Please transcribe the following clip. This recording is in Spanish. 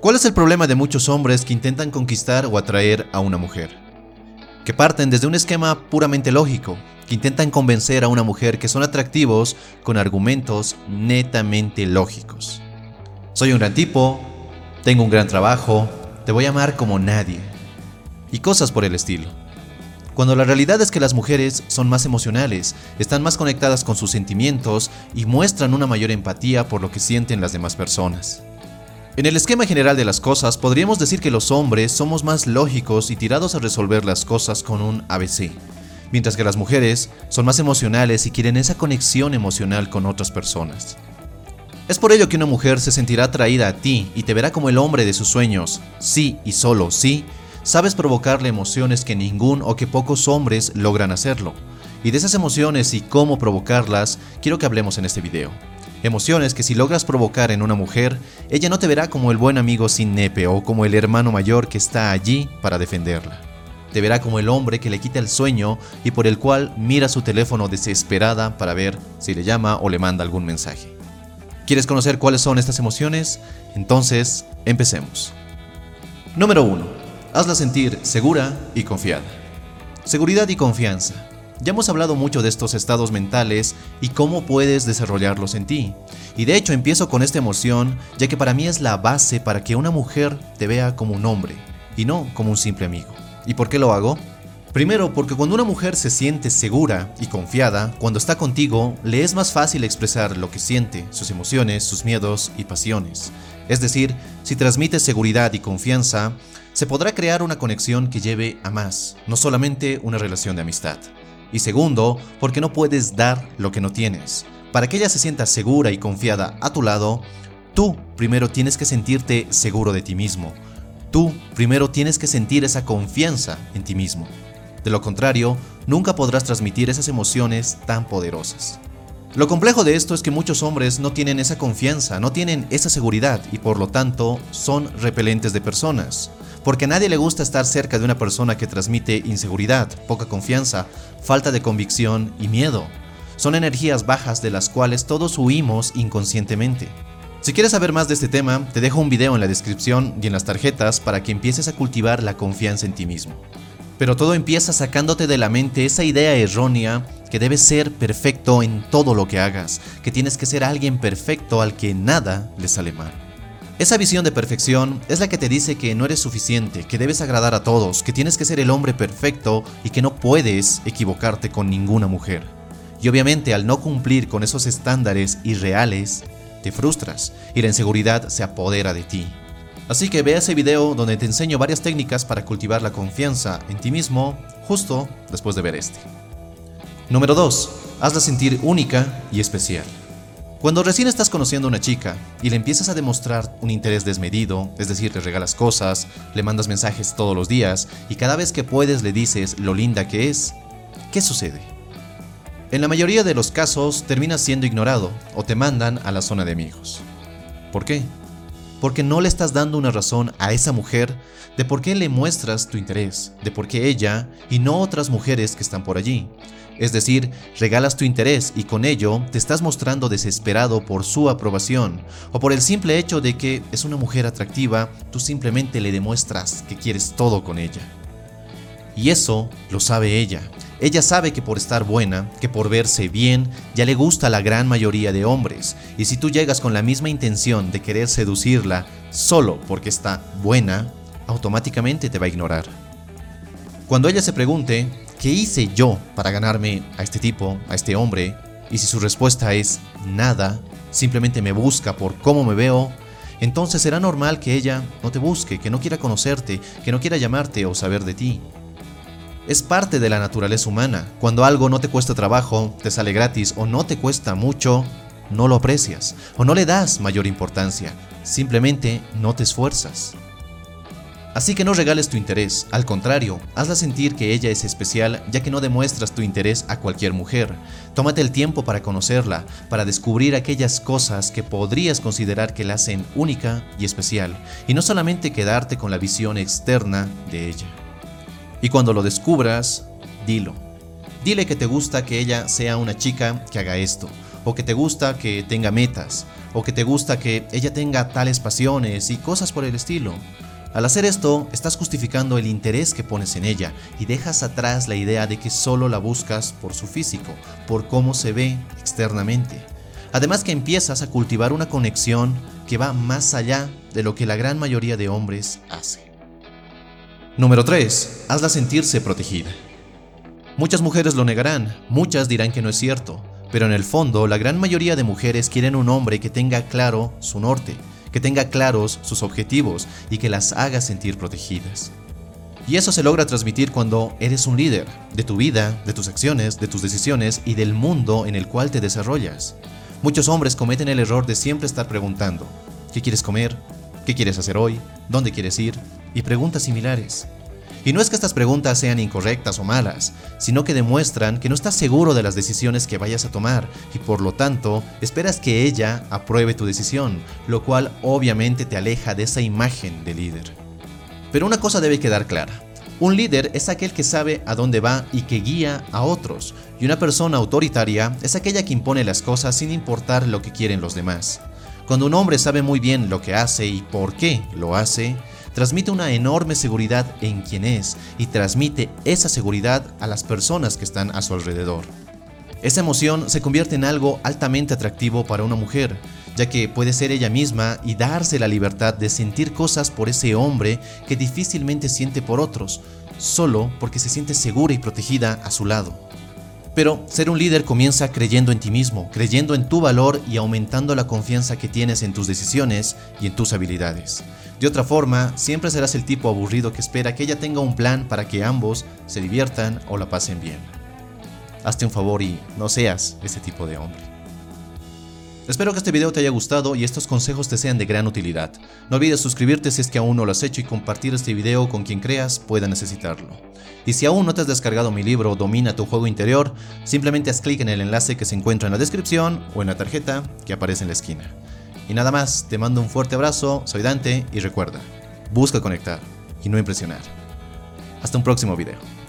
¿Cuál es el problema de muchos hombres que intentan conquistar o atraer a una mujer? Que parten desde un esquema puramente lógico, que intentan convencer a una mujer que son atractivos con argumentos netamente lógicos. Soy un gran tipo, tengo un gran trabajo, te voy a amar como nadie. Y cosas por el estilo. Cuando la realidad es que las mujeres son más emocionales, están más conectadas con sus sentimientos y muestran una mayor empatía por lo que sienten las demás personas. En el esquema general de las cosas, podríamos decir que los hombres somos más lógicos y tirados a resolver las cosas con un ABC, mientras que las mujeres son más emocionales y quieren esa conexión emocional con otras personas. Es por ello que una mujer se sentirá atraída a ti y te verá como el hombre de sus sueños, sí y solo sí, sabes provocarle emociones que ningún o que pocos hombres logran hacerlo. Y de esas emociones y cómo provocarlas, quiero que hablemos en este video. Emociones que si logras provocar en una mujer, ella no te verá como el buen amigo sin nepe o como el hermano mayor que está allí para defenderla. Te verá como el hombre que le quita el sueño y por el cual mira su teléfono desesperada para ver si le llama o le manda algún mensaje. ¿Quieres conocer cuáles son estas emociones? Entonces, empecemos. Número 1. Hazla sentir segura y confiada. Seguridad y confianza. Ya hemos hablado mucho de estos estados mentales y cómo puedes desarrollarlos en ti. Y de hecho empiezo con esta emoción ya que para mí es la base para que una mujer te vea como un hombre y no como un simple amigo. ¿Y por qué lo hago? Primero, porque cuando una mujer se siente segura y confiada, cuando está contigo, le es más fácil expresar lo que siente, sus emociones, sus miedos y pasiones. Es decir, si transmites seguridad y confianza, se podrá crear una conexión que lleve a más, no solamente una relación de amistad. Y segundo, porque no puedes dar lo que no tienes. Para que ella se sienta segura y confiada a tu lado, tú primero tienes que sentirte seguro de ti mismo. Tú primero tienes que sentir esa confianza en ti mismo. De lo contrario, nunca podrás transmitir esas emociones tan poderosas. Lo complejo de esto es que muchos hombres no tienen esa confianza, no tienen esa seguridad y por lo tanto son repelentes de personas porque a nadie le gusta estar cerca de una persona que transmite inseguridad, poca confianza, falta de convicción y miedo. Son energías bajas de las cuales todos huimos inconscientemente. Si quieres saber más de este tema, te dejo un video en la descripción y en las tarjetas para que empieces a cultivar la confianza en ti mismo. Pero todo empieza sacándote de la mente esa idea errónea que debes ser perfecto en todo lo que hagas, que tienes que ser alguien perfecto al que nada le sale mal. Esa visión de perfección es la que te dice que no eres suficiente, que debes agradar a todos, que tienes que ser el hombre perfecto y que no puedes equivocarte con ninguna mujer. Y obviamente al no cumplir con esos estándares irreales, te frustras y la inseguridad se apodera de ti. Así que ve ese video donde te enseño varias técnicas para cultivar la confianza en ti mismo justo después de ver este. Número 2. Hazla sentir única y especial. Cuando recién estás conociendo a una chica y le empiezas a demostrar un interés desmedido, es decir, le regalas cosas, le mandas mensajes todos los días y cada vez que puedes le dices lo linda que es, ¿qué sucede? En la mayoría de los casos terminas siendo ignorado o te mandan a la zona de amigos. ¿Por qué? Porque no le estás dando una razón a esa mujer de por qué le muestras tu interés, de por qué ella y no otras mujeres que están por allí. Es decir, regalas tu interés y con ello te estás mostrando desesperado por su aprobación o por el simple hecho de que es una mujer atractiva, tú simplemente le demuestras que quieres todo con ella. Y eso lo sabe ella. Ella sabe que por estar buena, que por verse bien, ya le gusta a la gran mayoría de hombres. Y si tú llegas con la misma intención de querer seducirla solo porque está buena, automáticamente te va a ignorar. Cuando ella se pregunte, ¿qué hice yo para ganarme a este tipo, a este hombre? Y si su respuesta es nada, simplemente me busca por cómo me veo, entonces será normal que ella no te busque, que no quiera conocerte, que no quiera llamarte o saber de ti. Es parte de la naturaleza humana. Cuando algo no te cuesta trabajo, te sale gratis o no te cuesta mucho, no lo aprecias o no le das mayor importancia. Simplemente no te esfuerzas. Así que no regales tu interés, al contrario, hazla sentir que ella es especial ya que no demuestras tu interés a cualquier mujer. Tómate el tiempo para conocerla, para descubrir aquellas cosas que podrías considerar que la hacen única y especial, y no solamente quedarte con la visión externa de ella. Y cuando lo descubras, dilo. Dile que te gusta que ella sea una chica que haga esto, o que te gusta que tenga metas, o que te gusta que ella tenga tales pasiones y cosas por el estilo. Al hacer esto, estás justificando el interés que pones en ella y dejas atrás la idea de que solo la buscas por su físico, por cómo se ve externamente. Además que empiezas a cultivar una conexión que va más allá de lo que la gran mayoría de hombres hace. Número 3. Hazla sentirse protegida. Muchas mujeres lo negarán, muchas dirán que no es cierto, pero en el fondo la gran mayoría de mujeres quieren un hombre que tenga claro su norte, que tenga claros sus objetivos y que las haga sentir protegidas. Y eso se logra transmitir cuando eres un líder de tu vida, de tus acciones, de tus decisiones y del mundo en el cual te desarrollas. Muchos hombres cometen el error de siempre estar preguntando, ¿qué quieres comer? ¿Qué quieres hacer hoy? ¿Dónde quieres ir? Y preguntas similares. Y no es que estas preguntas sean incorrectas o malas, sino que demuestran que no estás seguro de las decisiones que vayas a tomar y por lo tanto esperas que ella apruebe tu decisión, lo cual obviamente te aleja de esa imagen de líder. Pero una cosa debe quedar clara. Un líder es aquel que sabe a dónde va y que guía a otros, y una persona autoritaria es aquella que impone las cosas sin importar lo que quieren los demás. Cuando un hombre sabe muy bien lo que hace y por qué lo hace, transmite una enorme seguridad en quien es y transmite esa seguridad a las personas que están a su alrededor. Esa emoción se convierte en algo altamente atractivo para una mujer, ya que puede ser ella misma y darse la libertad de sentir cosas por ese hombre que difícilmente siente por otros, solo porque se siente segura y protegida a su lado. Pero ser un líder comienza creyendo en ti mismo, creyendo en tu valor y aumentando la confianza que tienes en tus decisiones y en tus habilidades. De otra forma, siempre serás el tipo aburrido que espera que ella tenga un plan para que ambos se diviertan o la pasen bien. Hazte un favor y no seas ese tipo de hombre. Espero que este video te haya gustado y estos consejos te sean de gran utilidad. No olvides suscribirte si es que aún no lo has hecho y compartir este video con quien creas pueda necesitarlo. Y si aún no te has descargado mi libro Domina tu juego interior, simplemente haz clic en el enlace que se encuentra en la descripción o en la tarjeta que aparece en la esquina. Y nada más, te mando un fuerte abrazo, soy Dante y recuerda, busca conectar y no impresionar. Hasta un próximo video.